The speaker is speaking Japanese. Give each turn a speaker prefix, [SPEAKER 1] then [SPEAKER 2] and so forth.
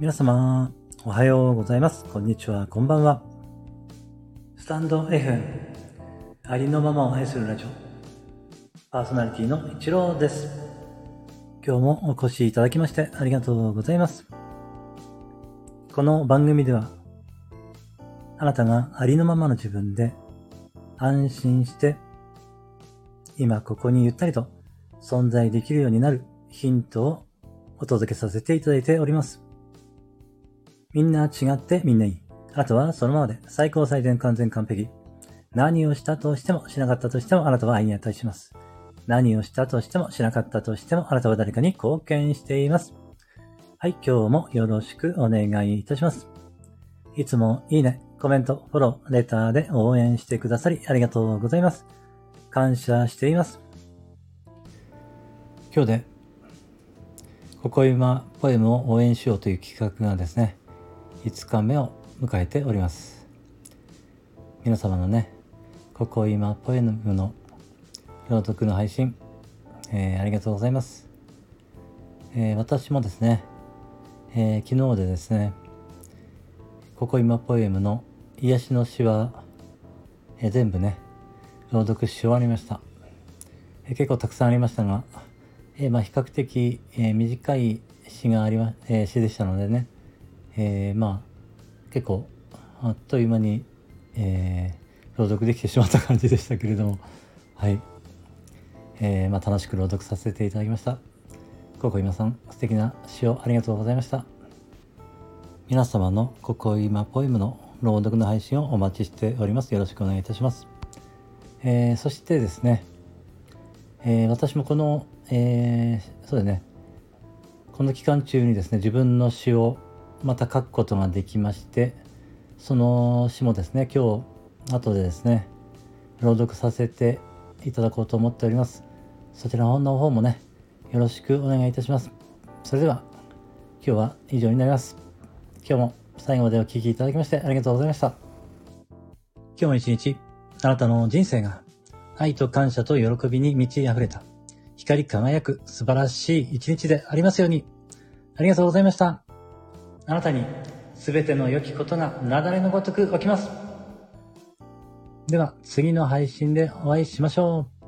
[SPEAKER 1] 皆様、おはようございます。こんにちは、こんばんは。スタンド F、ありのままを愛するラジオ、パーソナリティの一郎です。今日もお越しいただきましてありがとうございます。この番組では、あなたがありのままの自分で安心して、今ここにゆったりと存在できるようになるヒントをお届けさせていただいております。みんな違ってみんないい。あとはそのままで最高最善完全完璧。何をしたとしてもしなかったとしてもあなたは愛に値します。何をしたとしてもしなかったとしてもあなたは誰かに貢献しています。はい、今日もよろしくお願いいたします。いつもいいね、コメント、フォロー、レターで応援してくださりありがとうございます。感謝しています。今日で、ここ今ポエムを応援しようという企画がですね、5日目を迎えております。皆様のね、ここ今ポエムの朗読の配信、えーありがとうございます。えー私もですね、えー昨日でですね、ここ今ポエムの癒しの詩は、えー全部ね、朗読し終わりました。えー結構たくさんありましたが、えーまあ、比較的、えー短い詩がありま、えー詩でしたのでね、えーまあ結構あっという間に、えー朗読できてしまった感じでしたけれどもはい、えーまあ、楽しく朗読させていただきました。ココ今さん素敵な詩をありがとうございました。皆様のここ今ポエムの朗読の配信をお待ちしております。よろしくお願いいたします、えーそしてですねえー私もこの、えーそうだね。この期間中にですね自分の詩をまた書くことができましてその詩もですね今日後でですね朗読させていただこうと思っております。そちらの方もねよろしくお願いいたします。それでは今日は以上になります。今日も最後までお聴きいただきましてありがとうございました。今日も一日あなたの人生が愛と感謝と喜びに満ち溢れた、光り輝く素晴らしい一日でありますように。ありがとうございました。あなたに全ての良きことが雪崩のごとく起きます。では、次の配信でお会いしましょう。